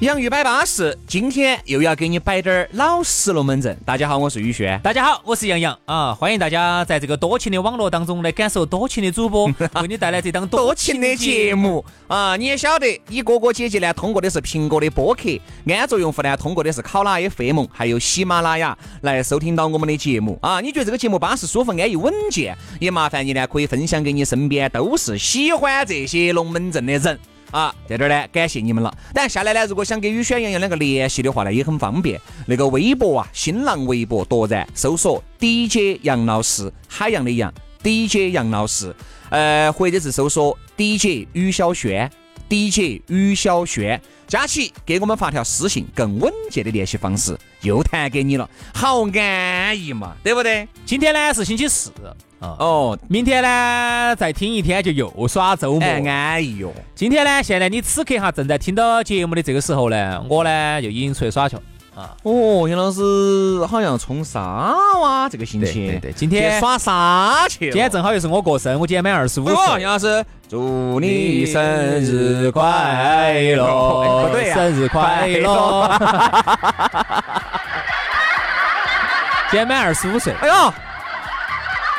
洋芋摆巴适，今天又要给你摆点儿老实龙门阵。大家好，我是宇轩。大家好，我是杨洋啊！欢迎大家在这个多情的网络当中来感受多情的主播 为你带来这档多情的节目啊！你也晓得，你哥哥姐姐呢通过的是苹果的播客，安卓用户呢通过的是考拉 FM，还有喜马拉雅来收听到我们的节目啊！你觉得这个节目巴适、舒服、安逸、稳健，也麻烦你呢可以分享给你身边都是喜欢这些龙门阵的人。啊，在这儿呢，感谢你们了。但下来呢，如果想跟宇轩、洋洋两个联系的话呢，也很方便。那个微博啊，新浪微博夺然搜索 DJ 杨老师，海洋的洋，DJ 杨老师。呃，或者是搜索 DJ 于小轩，DJ 于小轩，佳琪给我们发条私信，更稳健的联系方式又弹给你了，好安逸嘛，对不对？今天呢是星期四。哦，明天呢再听一天就又耍周末，安逸哟。今天呢，现在你此刻哈正在听到节目的这个时候呢，我呢就已经出去耍去了啊。哦，杨老师好像冲沙哇，这个心情。对对，今天耍沙去。今天正好又是我过生，我今天满二十五岁。杨老师，祝你生日快乐！不对生日快乐！今天满二十五岁。哎呦！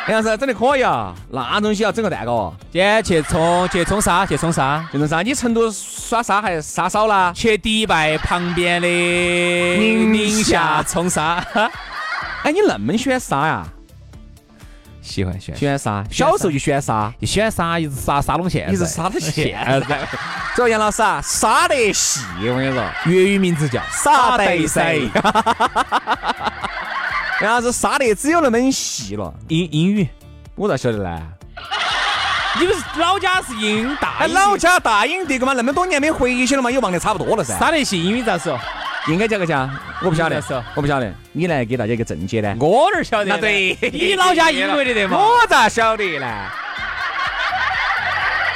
杨老师整的可以啊，那东西要整个蛋糕。今天去冲去冲沙，去冲沙，去冲沙。你成都耍沙还是沙少啦？去迪拜旁边的宁夏冲沙。哎，你那么喜欢沙呀？喜欢喜欢喜欢沙。小时候就喜欢沙，就喜欢沙，一直沙沙拢现在。一直沙到现在。这杨老师啊，沙得细，我跟你说，粤语名字叫沙得细。然后是杀得只有那么细了。英英语，我咋晓得呢？你不是老家是英大？老家大英的个嘛？那么多年没回去了嘛？也忘得差不多了噻。杀得细英语咋说？应该叫个啥？我不晓得，我不晓得。你来给大家一个正解呢？我哪晓得？那对，你老家英语的对嘛？我咋晓得呢？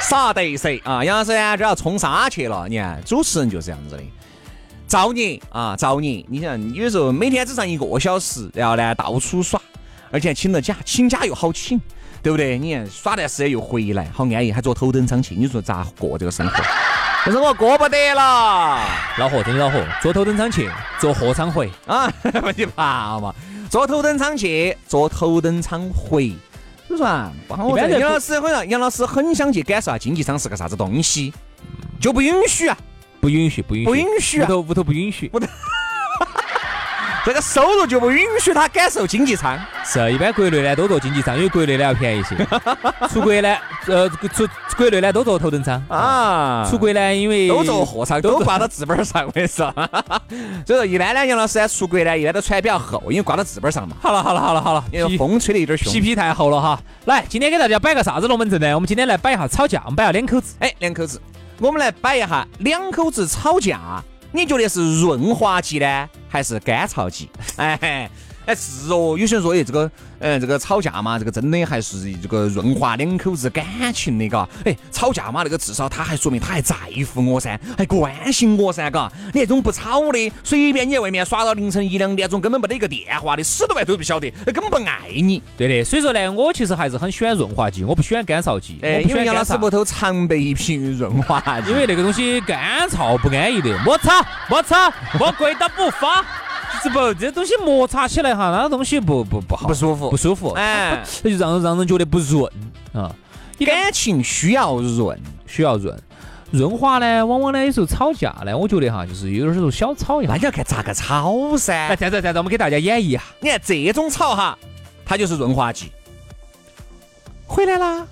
杀得谁啊？杨老师呢就要冲沙去了。你看，主持人就是这样子的。造孽啊！造孽！你想，有时候每天只上一个小时，然后呢到处耍，而且请了假，请假又好请，对不对？你看耍段时间又回来，好安逸，还坐头等舱去，你说咋过这个生活？但是我过不得了，恼火，真恼火！坐头等舱去，坐货舱回啊！你怕嘛？坐头等舱去，坐头等舱回。你说啊，我杨老师好像杨老师很想去感受下经济舱是个啥子东西，就不允许啊。不允许，不允许，不允许屋头屋头不允许，不得。这个收入就不允许他感受经济舱。是，一般国内呢都坐经济舱，因为国内呢要便宜些。出国呢，呃，出国内呢都坐头等舱啊。出国呢，因为都坐货舱，都挂到字本上，我跟你说。所以说，一般呢，杨老师呢出国呢，一般都穿比较厚，因为挂到字本上嘛。好了，好了，好了，好了，因为风吹的有点凶，皮皮太厚了哈。来，今天给大家摆个啥子龙门阵呢？我们今天来摆一下吵架，摆下两口子。哎，两口子。我们来摆一下两口子吵架，你觉得是润滑剂呢，还是干燥剂？哎。哎是哦，有些人说哎这个，嗯这个吵架嘛，这个真的还是这个润滑两口子感情的嘎。哎吵架嘛，那个至少他还说明他还在乎我噻，还关心我噻，嘎。你那种不吵的，随便你在外面耍到凌晨一两点钟，根本没得一个电话的，死都外都不晓得，根本不爱你。对的，所以说呢，我其实还是很喜欢润滑剂，我不喜欢干燥剂。哎，因为杨老师屋头常备一瓶润滑剂，因为那个东西干燥不安逸的，莫吵莫吵，我跪到不发。是不，这东西摩擦起来哈，那个东西不不不好，不舒服，不舒服，哎，那就让让人觉得不润啊。感情需要润，需要润，润滑呢，往往呢有时候吵架呢，我觉得哈，就是有点时候小吵一下，那就要看咋个吵噻。来，再再再，我们给大家演绎一下，你看这种吵哈，它就是润滑剂。回来啦？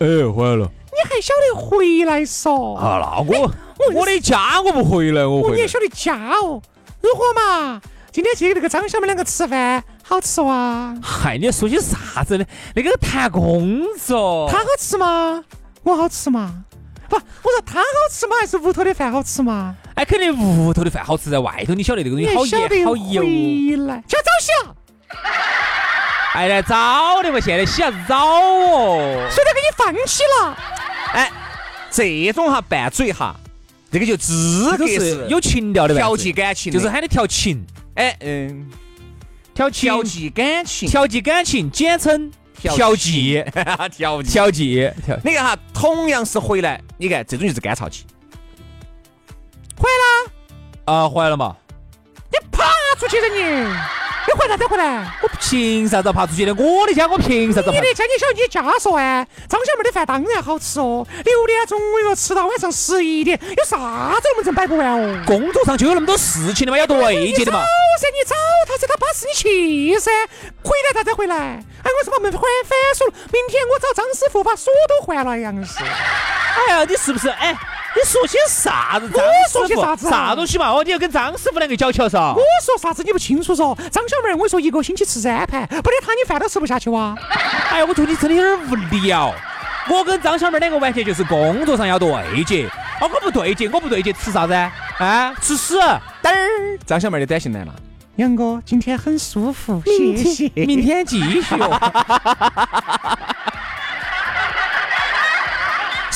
哎，回来了。你还晓得回来嗦？啊，那我我的家我不回来，我回。你还晓得家哦？如何嘛？今天去那个张小妹两个吃饭，好吃哇！嗨，你说些啥子呢？那个谈工作，他好吃吗？我好吃吗？不，我说他好吃吗？还是屋头的饭好吃吗？哎，肯定屋头的饭好吃，在外头你晓得这个东西好盐好油。回来，叫早洗啊！哎来早的嘛，现在洗啥子早哦？谁都给你放弃了。哎，这种哈拌嘴哈，这个就资格是有情调的调剂感情，就是喊你调情。哎嗯，调情调剂感情，调剂感情，简称调剂，调剂调剂。你看哈，同样是回来，你看这种就是干燥剂。回来了啊，回来了嘛？你爬出去了你。你回来再回来，我凭啥子爬出去的？我的家我凭啥子？你的家你晓得你家说哎，张小妹的饭当然好吃哦。六点钟我说吃到晚上十一点，有啥子龙门阵摆不完哦？工作上就有那么多事情的嘛，要对接的嘛。噻，你找他噻，他巴适你去噻。回来他再回来。哎，我是把门反反锁了。明天我找张师傅把锁都换了，杨是。哎呀，你是不是哎？你说些啥子？我说些啥子？啥东西嘛？哦，你要跟张师傅两个搅起噻。我说啥子你不清楚嗦？张小妹，我说一个星期吃三盘，不得他你饭都吃不下去哇！哎呀，我觉得你真的有点无聊。我跟张小妹两个完全就是工作上要对接，哦，我不对接，我不对接，吃啥子？啊，吃屎！嘚儿，张小妹的短信来了，杨哥，今天很舒服，谢谢，明天继续。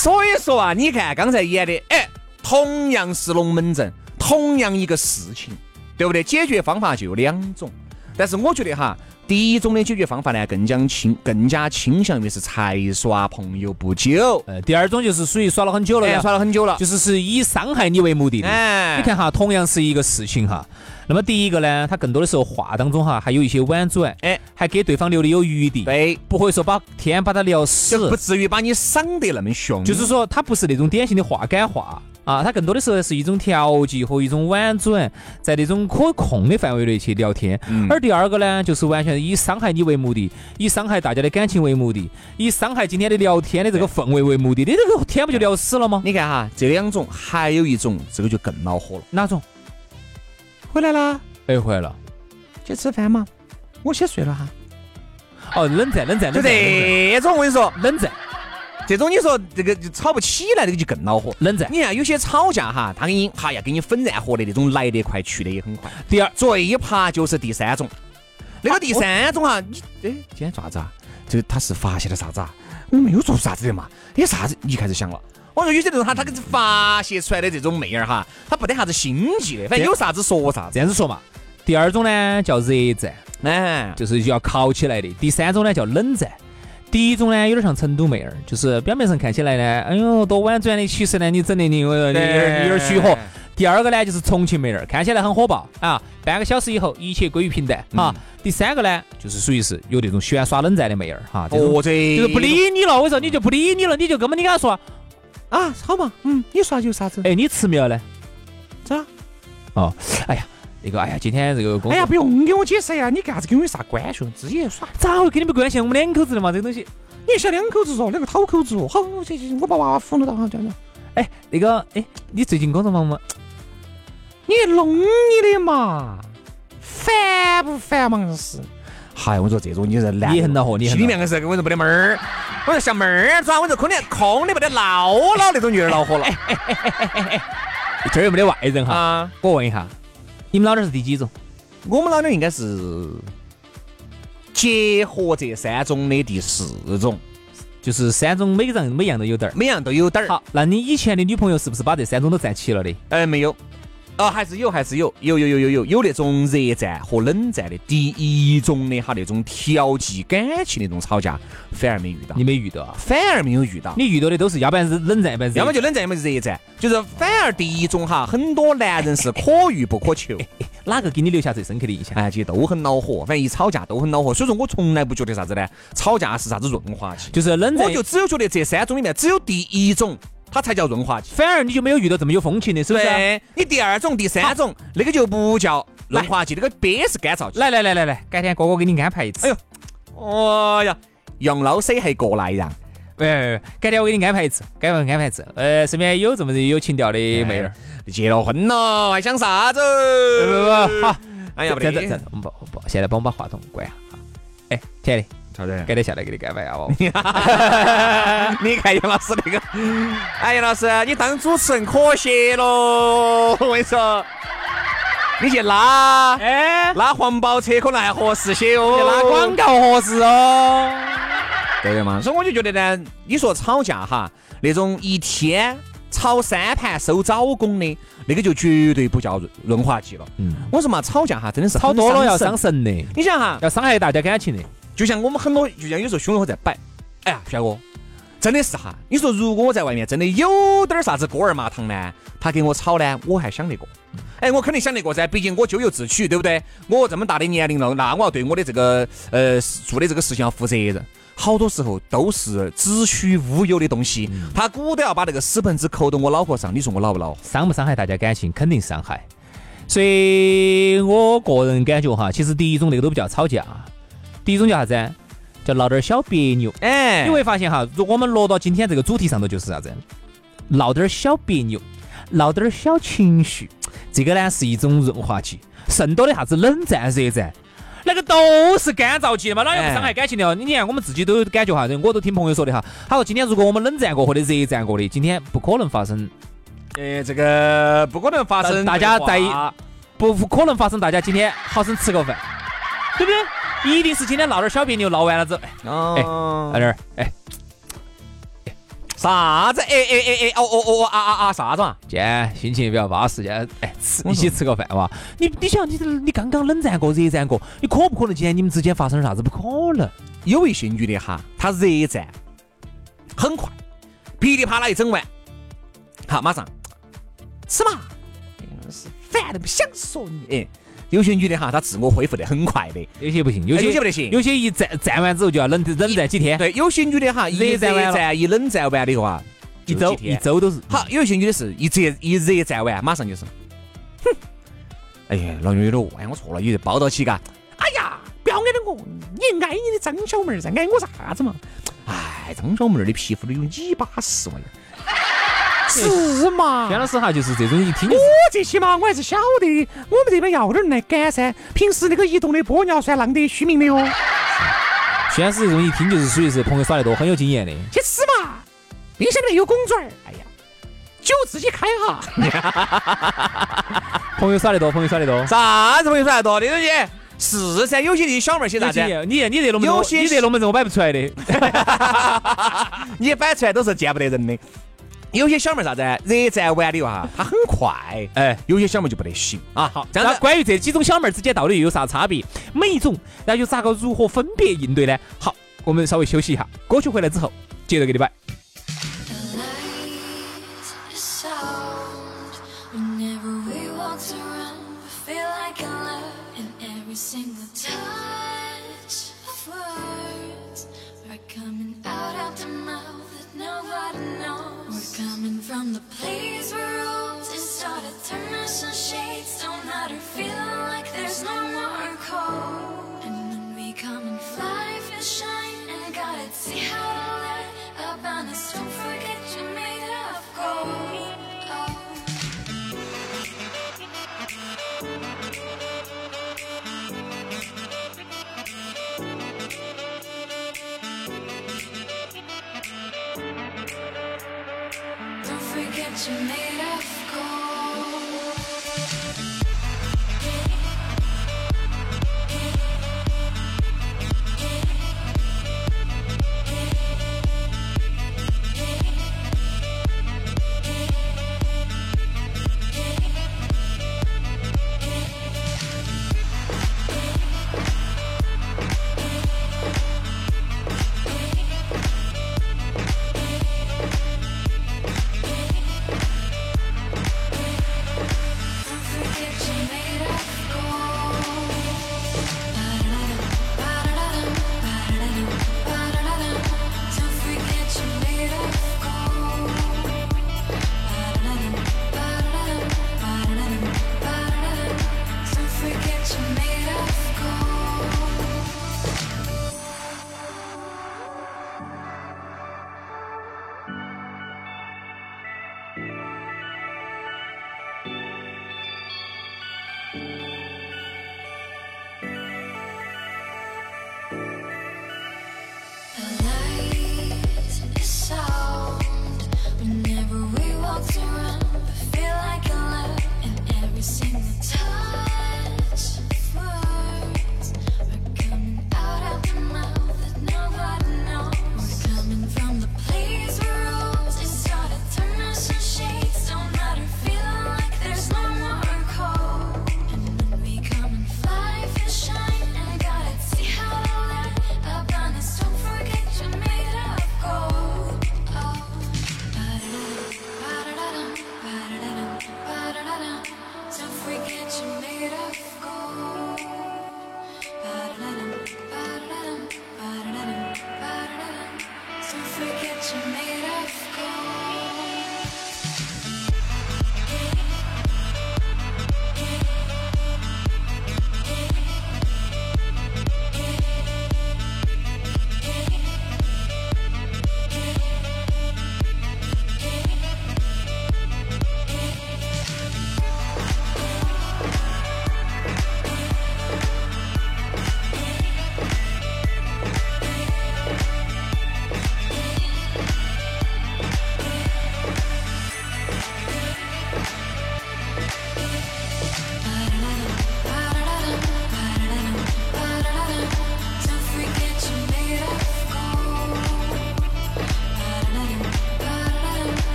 所以说啊，你看刚才演的，哎，同样是龙门阵，同样一个事情，对不对？解决方法就有两种，但是我觉得哈，第一种的解决方法呢，更加倾更加倾向于是才耍朋友不久。呃，第二种就是属于耍了很久了，耍了很久了，就是是以伤害你为目的的。哎，你看哈，同样是一个事情哈。那么第一个呢，他更多的时候话当中哈，还有一些婉转，哎，还给对方留的有余地，对，不会说把天把他聊死，不至于把你伤得那么凶。就是说，他不是那种典型的话赶话啊，他更多的时候是一种调剂和一种婉转，在那种可控的范围内去聊天。而第二个呢，就是完全以伤害你为目的，以伤害大家的感情为目的，以伤害今天的聊天的这个氛围为目的，你这个天不就聊死了吗？你看哈，这两种，还有一种，这个就更恼火了。哪种？回来啦。哎，回来了，去吃饭嘛？我先睡了哈。哦，冷战，冷战，就这种，我跟你说，冷战。这种你说这个就吵不起来，这个就更恼火。冷战。你看有些吵架哈，他给你哈要给你粉战火的那种，来得快，去得也很快。第二，最怕就是第三种。那个第三种哈，你哎，今天做啥子啊？这他是发现了啥子啊？我没有做啥子的嘛？有啥子？你开始想了。我说有些这种哈，他给发泄出来的这种妹儿哈，他不得啥子心计的，反正有啥子说啥子。这样子说嘛。第二种呢叫热战，哎，就是要烤起来的。第三种呢叫冷战。第一种呢有点像成都妹儿，就是表面上看起来呢，哎呦多婉转的，其实呢你整的你有点有点虚火。第二个呢就是重庆妹儿，看起来很火爆啊，半个小时以后一切归于平淡啊。第三个呢就是属于是有那种喜欢耍冷战的妹儿哈，就是不理你了，我说你就不理你了，你就根本你跟他说啊好嘛，嗯，你耍就啥子？哎，你吃没有呢？咋？哦，哎呀。那个，哎呀，今天这个工，哎呀，不用给我解释呀，你干啥子跟我有啥关系？自己耍，咋会跟你没关系？我们两口子的嘛，这个东西，你晓两口子哦，两个讨口子哦。好，去去，我把娃娃扶了到，好，这样子。哎，那个，哎，你最近工作忙吗？你弄你的嘛，烦不烦嘛？是。嗨，我说这种你是难，你很恼火，你心里面个是我说没得门儿，我说像妹儿抓，我说空的空的没得闹闹那种有点恼火了。这儿又没得外人哈，我问一下。你们老点是第几种？我们老点应该是结合这三种的第四种，就是三种每个人每样都有点儿，每样都有点儿。好，那你以前的女朋友是不是把这三种都占齐了的？哎，没有。哦，还是有，还是有，有有有有有有那种热战和冷战的。第一种的哈，那种调剂感情那种吵架，反而没遇到。你没遇到啊？反而没有遇到。你遇到的都是要不然是冷战，要不然要么就冷战，要么热战。就是反而第一种哈，很多男人是可遇不可求。哪个给你留下最深刻的印象？哎，其实都很恼火，反正一吵架都很恼火。所以说我从来不觉得啥子呢？吵架是啥子润滑剂？就是冷战。我就只有觉得这三种里面，只有第一种。它才叫润滑剂，反而你就没有遇到这么有风情的，是不是？你第二种、第三种，那个就不叫润滑剂，那个憋是干燥剂。来来来来来，改天哥哥给你安排一次。哎呦，哦呀，杨老师还过来呀？哎，改天我给你安排一次，改天安排一次。呃，身边有这么有情调的妹儿，结了婚了，还想啥子？不不不，好。哎呀，这样子，这样子，我们不不，现在帮我把话筒关一下。哎，亲爱的，改天下来给你干饭啊！你看杨老师那个，哎，杨老师，你当主持人可惜喽！我跟你说，你去拉，哎，拉环保车可能还合适些哦，拉广告合适哦，对的嘛。所以我就觉得呢，你说吵架哈，那种一天吵三盘收早工的，那个就绝对不叫润滑剂了。嗯，我说嘛，吵架哈，真的是吵多了要伤神的。你想哈，要伤害大家感情的。就像我们很多，就像有时候兄弟伙在摆，哎呀，轩哥，真的是哈。你说如果我在外面真的有点啥子锅儿麻糖呢，他给我炒呢，我还想得过。哎，我肯定想得过噻，毕竟我咎由自取，对不对？我这么大的年龄了，那我要对我的这个呃做的这个事情要负责任。好多时候都是子虚乌有的东西，他鼓都要把那个屎盆子扣到我脑壳上，你说我恼不恼？伤不伤害大家感情？肯定伤害。所以我个人感觉哈，其实第一种那个都不叫吵架。第一种叫啥子？叫闹点小别扭。哎，你会发现哈，如果我们落到今天这个主题上头，就是啥子？闹点小别扭，闹点小情绪，这个呢是一种润滑剂。剩多的啥子冷战、热战，那个都是干燥剂嘛，哪有不伤害感情的哦？你看我们自己都有感觉哈，我都听朋友说的哈。他说今天如果我们冷战过或者热战过的，今天不可能发生。呃，这个不可能发生，大家在不可能发生，大家今天好生吃个饭，对不对？一定是今天闹点小别扭，闹完了之后，哎，老弟儿，哎，啥子？哎哎哎哎，哦哦哦啊啊啊，啥子嘛？今天心情比较巴适，今天哎吃一起吃个饭哇？你你想，你你刚刚冷战过、热战过，你可不可能今天你们之间发生啥子？不可能。有一些女的哈，她热战很快，噼里啪啦一整完，好马上吃嘛，饭都不想说你哎。有些女的哈，她自我恢复得很快的，有些不行，有些不得行，有些一站站完之后就要冷冷战几天。对，有些女的哈，一热站一冷战完的话，一周一周都是。好，有些女的是一热一热站完，马上就是，哼，哎呀，老娘有点饿，哎，我错了，有点抱到起嘎。哎呀，不要挨着我，你挨你的张小妹儿噻，挨我啥子嘛？哎，张小妹儿的皮肤都有你巴适嘛。是嘛？轩老师哈，就是这种一听，我这些嘛，我还是晓得，我们这边要点人来赶噻。平时那个移动的玻尿酸浪得虚名的哦。轩老师这种一听就是属于是朋友耍得多，很有经验的。去吃嘛，冰箱里有拱嘴儿。哎呀，酒自己开哈。朋友耍得多，朋友耍得多。啥子朋友耍得多？李东西是噻，有些的小妹儿些啥子？你你这龙门阵，你这龙门阵我摆不出来的。你摆出来都是见不得人的。有些小妹儿啥子？热战完的话，她很快，哎，有些小妹就不得行啊。好，那关于这几种小妹儿之间到底又有啥差别？每一种，然后又咋个如何分别应对呢？好，我们稍微休息一下，歌曲回来之后接着给你摆。From the place where roses started turning some shades. Don't let her feel like there's no more cold. And when we come and fly, feel shine And gotta see how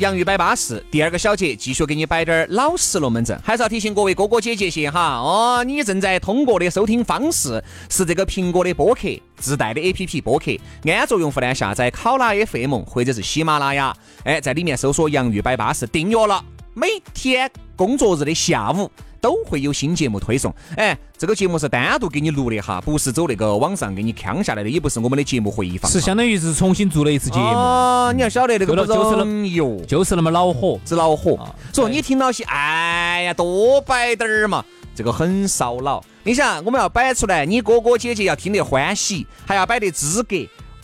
洋芋摆巴士，第二个小节继续给你摆点儿老实龙门阵。还是要提醒各位哥哥姐姐些哈，哦，你正在通过的收听方式是这个苹果的播客自带的 APP 播客，安卓用户呢下载考拉 FM 或者是喜马拉雅，哎，在里面搜索洋芋摆巴士，订阅了，每天工作日的下午。都会有新节目推送，哎，这个节目是单独给你录的哈，不是走那个网上给你扛下来的，也不是我们的节目回放，是相当于是重新做了一次节目。哦，你要晓得那个不就是那么哟，就是那么恼火，只恼火。所以你听到些，哎呀，多摆点儿嘛，这个很烧脑。你想，我们要摆出来，你哥哥姐姐要听得欢喜，还要摆得资格。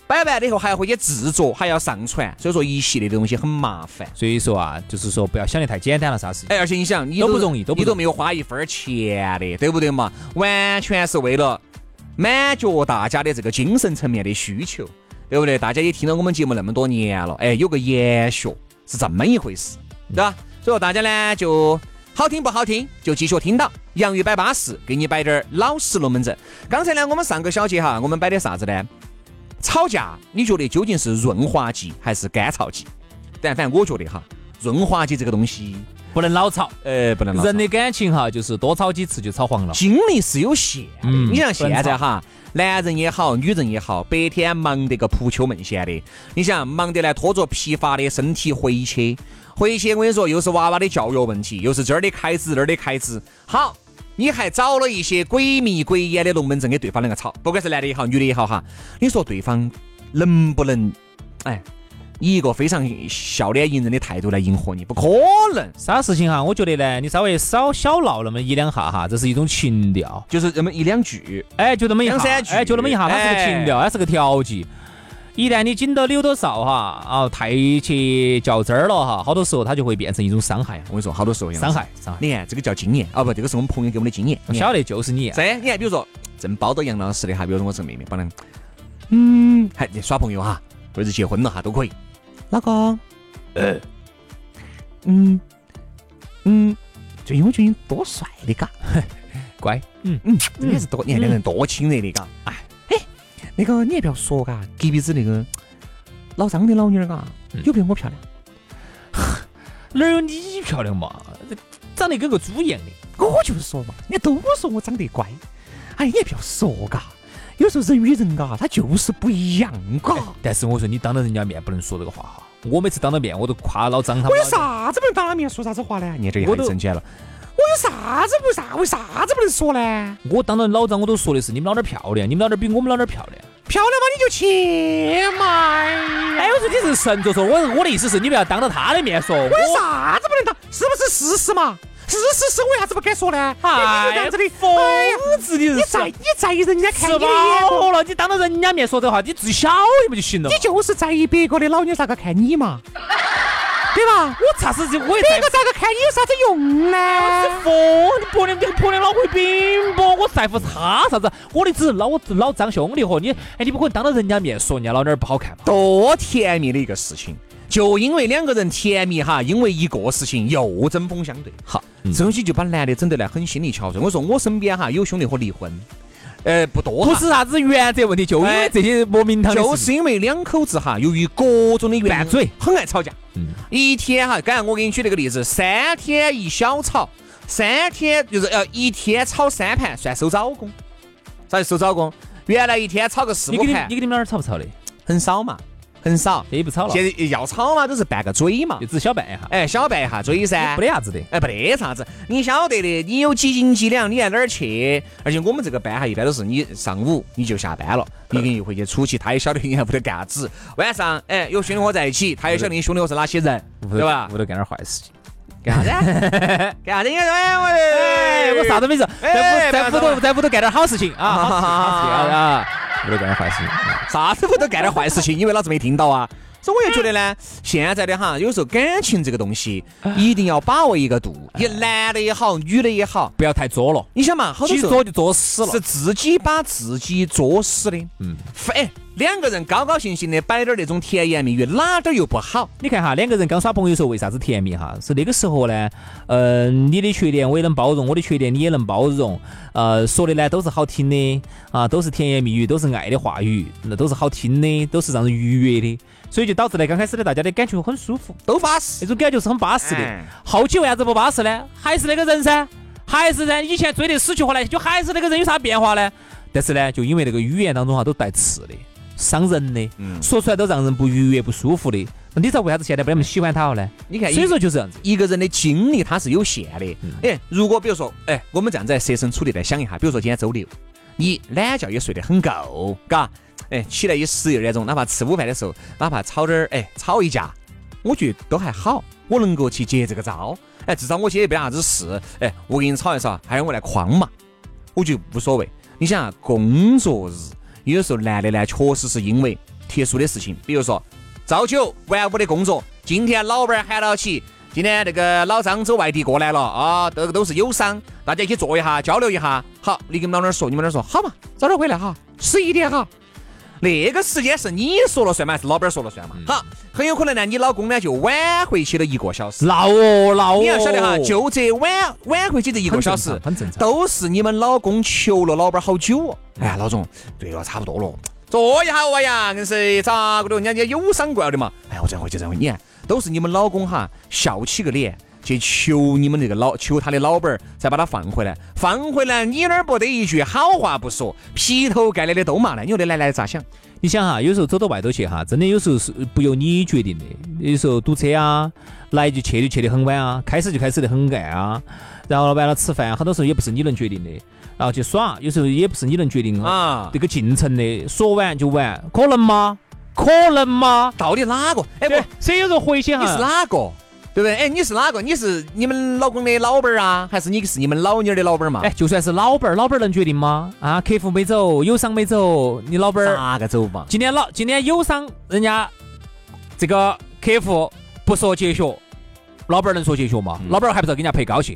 摆完了以后还要回去制作，还要上传，所以说一系列的东西很麻烦。所以说啊，就是说不要想得太简单了，啥事？哎，而且你想，你都不容易，你都没有花一分钱的，对不对嘛？完全是为了满足大家的这个精神层面的需求，对不对？大家也听了我们节目那么多年了，哎，有个研学是这么一回事，对吧？所以说大家呢就好听不好听就继续听到洋芋摆巴适，给你摆点老实龙门阵。刚才呢，我们上个小节哈，我们摆的啥子呢？吵架，你觉得究竟是润滑剂还是干燥剂？但反正我觉得哈，润滑剂这个东西不能老吵，呃，不能老。人的感情哈，就是多吵几次就吵黄了。精力是有限的，你像现在哈，男人也好，女人也好，白天忙得个扑秋闷闲的，你想忙得来拖着疲乏的身体回去，回去我跟你说，又是娃娃的教育问题，又是这儿的开支那儿的开支，好。你还找了一些鬼迷鬼眼的龙门阵给对方两个吵，不管是男的也好，女的也好哈，你说对方能不能，哎，以一个非常笑脸迎人的态度来迎合你？不可能，啥事情哈？我觉得呢，你稍微少小闹那么一两下哈，这是一种情调，就是那么一两句，哎，就那么一两三句，哎，就那么一下，它是个情调，它是个调剂。一旦你紧到扭到哨哈，啊，太去较真儿了哈，好多时候它就会变成一种伤害。我跟你说，好多时候伤害，伤害。你看这个叫经验。啊，不，这个是我们朋友给我们的经验。我晓得就是你。这，你看，比如说正包到杨老师的哈，比如说我这个妹妹，帮人，嗯，还耍朋友哈，或者结婚了哈，都可以。老公，呃，嗯。嗯，最近我觉得你多帅的嘎，乖，嗯。嗯，真的是多，你看两个人多亲热的嘎，哎。那个你也不要说嘎，隔壁子那个老张的老妞儿嘎，有没有我漂亮？哪有你漂亮嘛？长得跟个猪一样的。我就说嘛，人家都说我长得乖。哎，你也不要说嘎，有时候人与人嘎，他就是不一样嘎。但是我说你当着人家面不能说这个话哈。我每次当着面我都夸老张他。我有啥子不能当着面说啥子话呢？你这一下就生气了。我有啥子不啥？为啥子不能说呢？我当着老张，我都说的是你们老点漂亮，你们老点比我们老点漂亮。漂亮嘛，你就去嘛！哎，我说你是神着说，我我的意思是你们要当着他的面说。我有啥子不能当？是不是事实嘛？事实是为啥子不敢说呢？哎，这样子的疯子，你你在你在意人家看你的眼了，你当着人家面说这话，你自己小一不就行了？你就是在意别个的老娘咋个看你嘛？对吧？我啥子？我别个咋个看你有啥子用呢？我是疯，你婆娘这个婆娘老会饼不？我在乎他啥子？我的只是老老张兄弟伙，你哎，你不可能当着人家面说人家老娘不好看嘛？多甜蜜的一个事情，就因为两个人甜蜜哈，因为一个事情又针锋相对。好，这东西就把男的整得来很心力憔悴。我说我身边哈有兄弟伙离婚。呃，不多，不是啥子原则问题，就因为这些莫名堂的就是因为两口子哈，由于各种的原拌嘴，很爱吵架。嗯，一天哈，刚才我给你举那个例子，三天一小吵，三天就是要一天吵三盘算收早工，咋就收早工？原来一天吵个四五盘，你跟你们那儿吵不吵的？很少嘛。很少，也不吵了。现在要吵嘛，都是拌个嘴嘛，就只小拌一下。哎，小拌一下嘴噻，没得啥子的。哎，没得啥子。你晓得的，你有几斤几两，你在哪儿去？而且我们这个班哈，一般都是你上午你就下班了，你跟又回去出去，他也晓得你在屋头干啥子。晚上，哎，有兄弟伙在一起，他也晓得你兄弟伙是哪些人，对吧？屋头干点坏事情，干啥子？干啥子？哎，我我啥都没做，在屋在屋头在屋头干点好事情啊！好事情啊！干点坏事情，啥子不都干点坏事情？因为老子没听到啊？所以我也觉得呢，现在的哈，有时候感情这个东西一定要把握一个度，也男的也好，女的也好，不要太作了。你想嘛，好多时候作就作死了，是自己把自己作死的。嗯，非。两个人高高兴兴的摆点那种甜言蜜语，哪点又不好？你看哈，两个人刚耍朋友时候为啥子甜蜜哈？是那个时候呢，嗯，你的缺点我也能包容，我的缺点你也能包容，呃，说的呢都是好听的啊，都是甜言蜜语，都是爱的话语，那都是好听的，都是让人愉悦的，所以就导致呢，刚开始的大家的感觉很舒服，都巴适，那种感觉是很巴适的。后期为啥子不巴适呢？还是那个人噻，还是噻，以前追得死去活来，就还是那个人，有啥变化呢？但是呢，就因为那个语言当中哈都带刺的。伤人的，说出来都让人不愉悦、不舒服的。那你知道为啥子现在不那么喜欢他了呢？你看，所以说就是这样子，一个人的精力他是有限的。哎，如果比如说，哎，我们这样子设身处地来想一下，比如说今天周六，你懒觉也睡得很够，嘎，哎，起来也十一二点钟，哪怕吃午饭的时候，哪怕吵点儿，哎，吵一架，我觉得都还好，我能够去接这个招。哎，至少我今天没啥子事，哎，我跟你吵一吵，还要我来框嘛，我就无所谓。你想啊，工作日。有时候男的呢，确实是因为特殊的事情，比如说朝九晚五的工作，今天老板喊到起，今天那个老张走外地过来了啊，这个都是友商，大家一起坐一下，交流一下。好，你跟老板说，你们那说好嘛，早点回来哈，十一点哈。那个时间是你说了算吗？还是老板说了算嘛？好，很有可能呢，你老公呢就晚回去了一个小时。闹哦闹哦！你要晓得哈，就这晚晚回去这一个小时，很正常，都是你们老公求了老板好久哦。哎呀，老总，对了，差不多了，坐一下，我呀，硬是咋个的？人家家有伤过来的嘛。哎呀，我这样回去，这样回你看，都是你们老公哈，笑起个脸。去求你们那个老，求他的老板儿，再把他放回来。放回来，你那儿不得一句好话不说，劈头盖脸的都骂呢。你说的奶奶咋想？你想哈，有时候走到外头去哈，真的有时候是不由你决定的。有时候堵车啊，来就去就去的很晚啊，开始就开始的很暗啊。然后完了吃饭，很多时候也不是你能决定的。然后去耍，有时候也不是你能决定啊。这个进程的，说完就完，可能吗？可能吗？到底哪个？哎不，所以有时候回去哈，你是哪个？对不对？哎，你是哪个？你是你们老公的老板儿啊，还是你是你们老妞的老板儿嘛？哎，就算是老板儿，老板儿能决定吗？啊，客户没走，友商没走，你老板儿哪个走嘛？今天老今天友商，人家这个客户不说结学，老板儿能说结学吗？老板儿还不是要给人家赔高兴？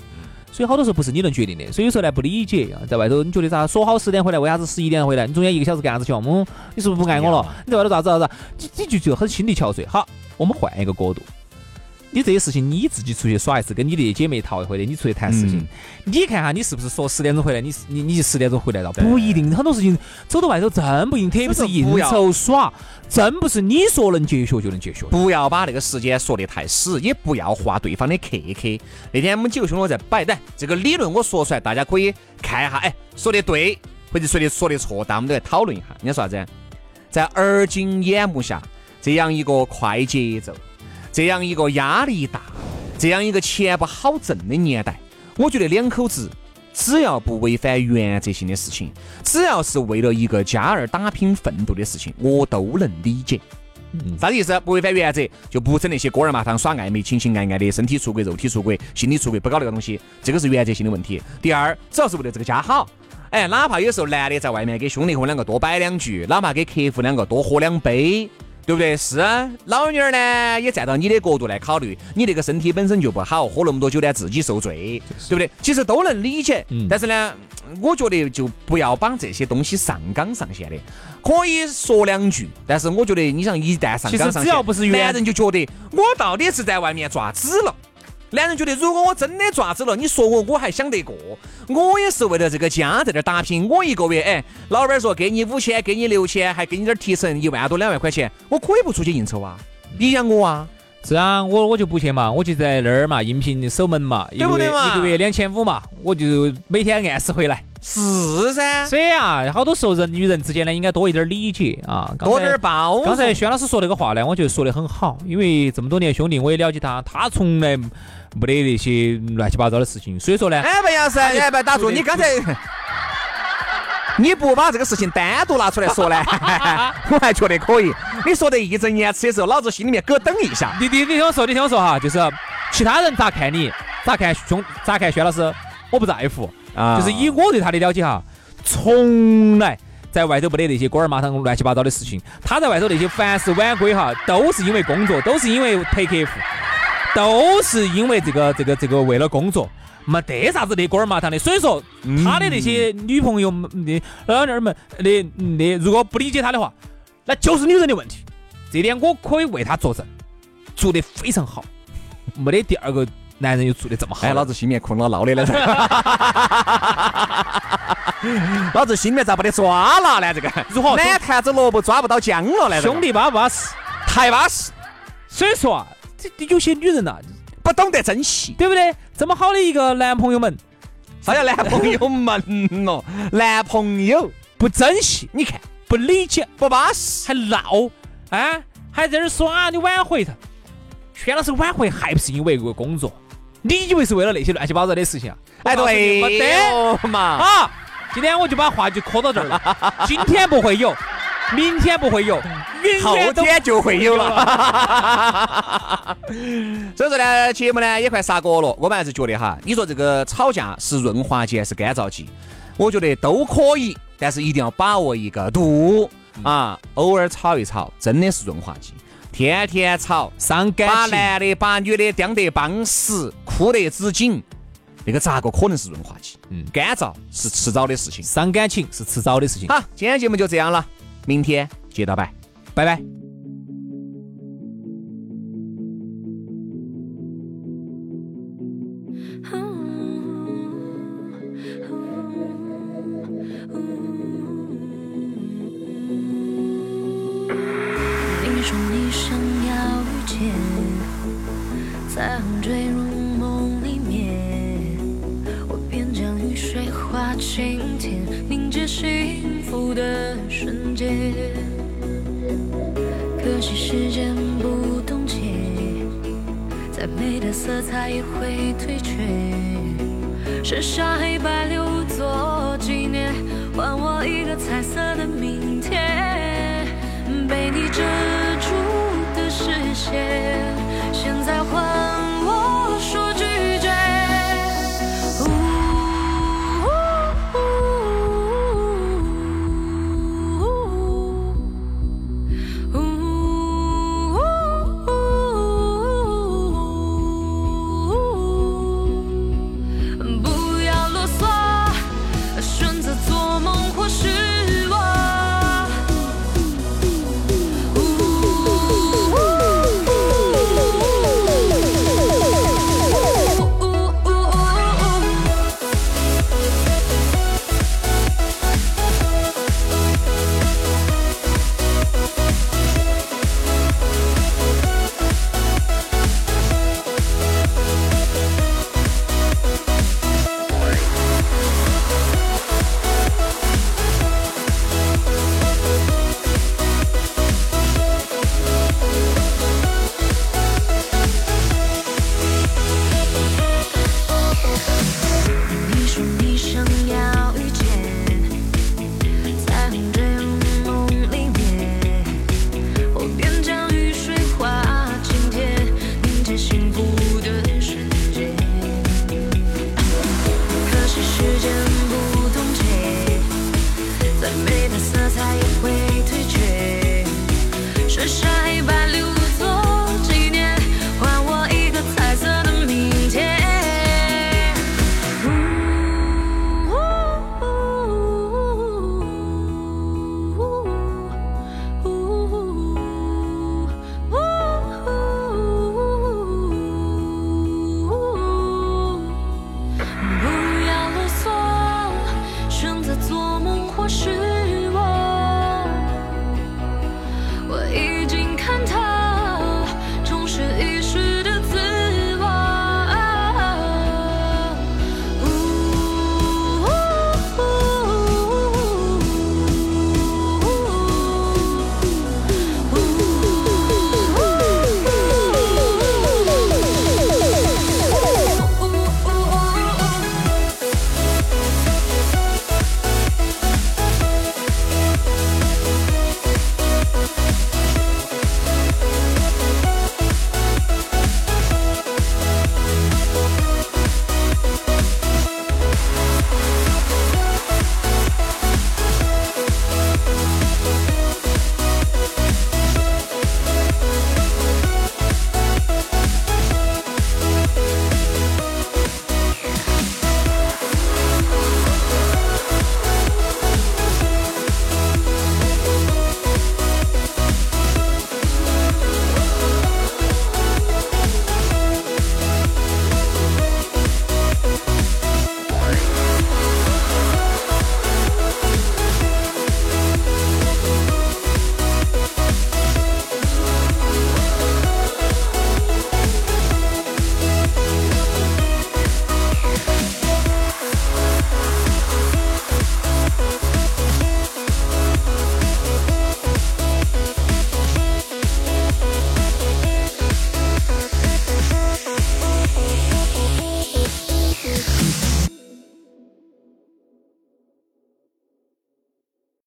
所以好多时候不是你能决定的。所以有时候呢不理解啊，在外头你觉得啥？说好十点回来，为啥子十一点回来？你中间一个小时干啥子去？嗯，你是不是不爱我了？你在外头咋子咋子？你你就就很心力憔悴。好，我们换一个角度。你这些事情你自己出去耍一次，跟你的姐妹淘一回的，你出去谈事情，你看哈，你是不是说十点钟回来？你你你十点钟回来了？不一定，很多事情走到外头真不一定，特别是应酬耍，真不是你说能结学就能结学。不要把那个时间说得太死，也不要画对方的克克。那天我们几个兄弟在摆，来这个理论我说出来，大家可以看一下，哎，说的对或者说的说的错，但我们都来讨论一下。你说啥子？在耳今眼目下，这样一个快节奏。这样一个压力大、这样一个钱不好挣的年代，我觉得两口子只要不违反原则性的事情，只要是为了一个家而打拼奋斗的事情，我都能理解。啥子意思？不违反原则，就不整那些锅儿麻汤耍暧昧、情情爱爱的，身体出轨、肉体出轨、心理出轨，不搞那个东西，这个是原则性的问题。第二，只要是为了这个家好，哎，哪怕有时候男的在外面给兄弟伙两个多摆两句，哪怕给客户两个多喝两杯。对不对？是啊老妞儿呢，也站到你的角度来考虑，你那个身体本身就不好，喝那么多酒呢，自己受罪，对不对？其实都能理解，但是呢，我觉得就不要把这些东西上纲上线的，可以说两句，但是我觉得你想一旦上纲上线，只要不是男人就觉得我到底是在外面抓子了。男人觉得，如果我真的抓子了，你说我我还想得过，我也是为了这个家在这打拼。我一个月，哎，老板说给你五千，给你六千，还给你点提成，一万多两万块钱，我可以不出去应酬啊？你养我啊？是啊，我我就不去嘛，我就在那儿嘛，应聘守门嘛，对不对嘛？一个月两千五嘛，我就每天按时回来。是噻，所以啊，好多时候人与人之间呢，应该多一点理解啊，多点包容。刚才轩老师说那个话呢，我觉得说的很好，因为这么多年兄弟，我也了解他，他从来没得那些乱七八糟的事情，所以说呢。哎，白杨师，哎，白打住，你刚才 你不把这个事情单独拿出来说呢，我还觉得可以。你说的义正言辞的时候，老子心里面咯噔一下。你你你听我说，你听我说哈，就是其他人咋看你，咋看兄，咋看轩老师，我不在乎。啊，就是以我对他的了解哈，从来在外头不得那些锅儿麻汤乱七八糟的事情，他在外头那些凡是晚归哈，都是因为工作，都是因为陪客户，都是因为这个这个这个为了工作，没得啥子那锅儿麻糖的。所以说，他的那些女朋友们、那老娘们，那那如果不理解他的话，那就是女人的问题。这点我可以为他作证，做得非常好，没得第二个。男人又做的这么好，哎，老子心里面空落落的了，老子心里面咋不得抓了呢？这个如何？满坛子萝卜抓不到姜了呢？兄弟巴不巴适？太巴适。所以说啊，这有些女人呐，不懂得珍惜，对不对？这么好的一个男朋友们，啥叫男朋友们咯？男朋友不珍惜，你看不理解，不巴适，还闹，啊，还在这耍，你挽回他，薛老师挽回还不是因为一个工作？你以为是为了那些乱七八糟的事情啊？哎，对，没得嘛。啊，今天我就把话就磕到这儿了。今天不会有，明天不会有，后天就会有了。所以说呢，节目呢也快杀过了。我们还是觉得哈，你说这个吵架是润滑剂还是干燥剂？我觉得都可以，但是一定要把握一个度啊。偶尔吵一吵，真的是润滑剂。天天吵，伤感情，把男的把女的盯得帮死，哭得纸紧，那个咋个可能是润滑剂？嗯，干燥是迟早的事情，伤感情是迟早的事情。好，今天节目就这样了，明天接着拜，拜拜。晴天凝结幸福的瞬间可惜时间不冻结，再美的色彩也会褪却，剩下黑白留作纪念，还我一个彩色的明天。被你遮住的视线，现在换。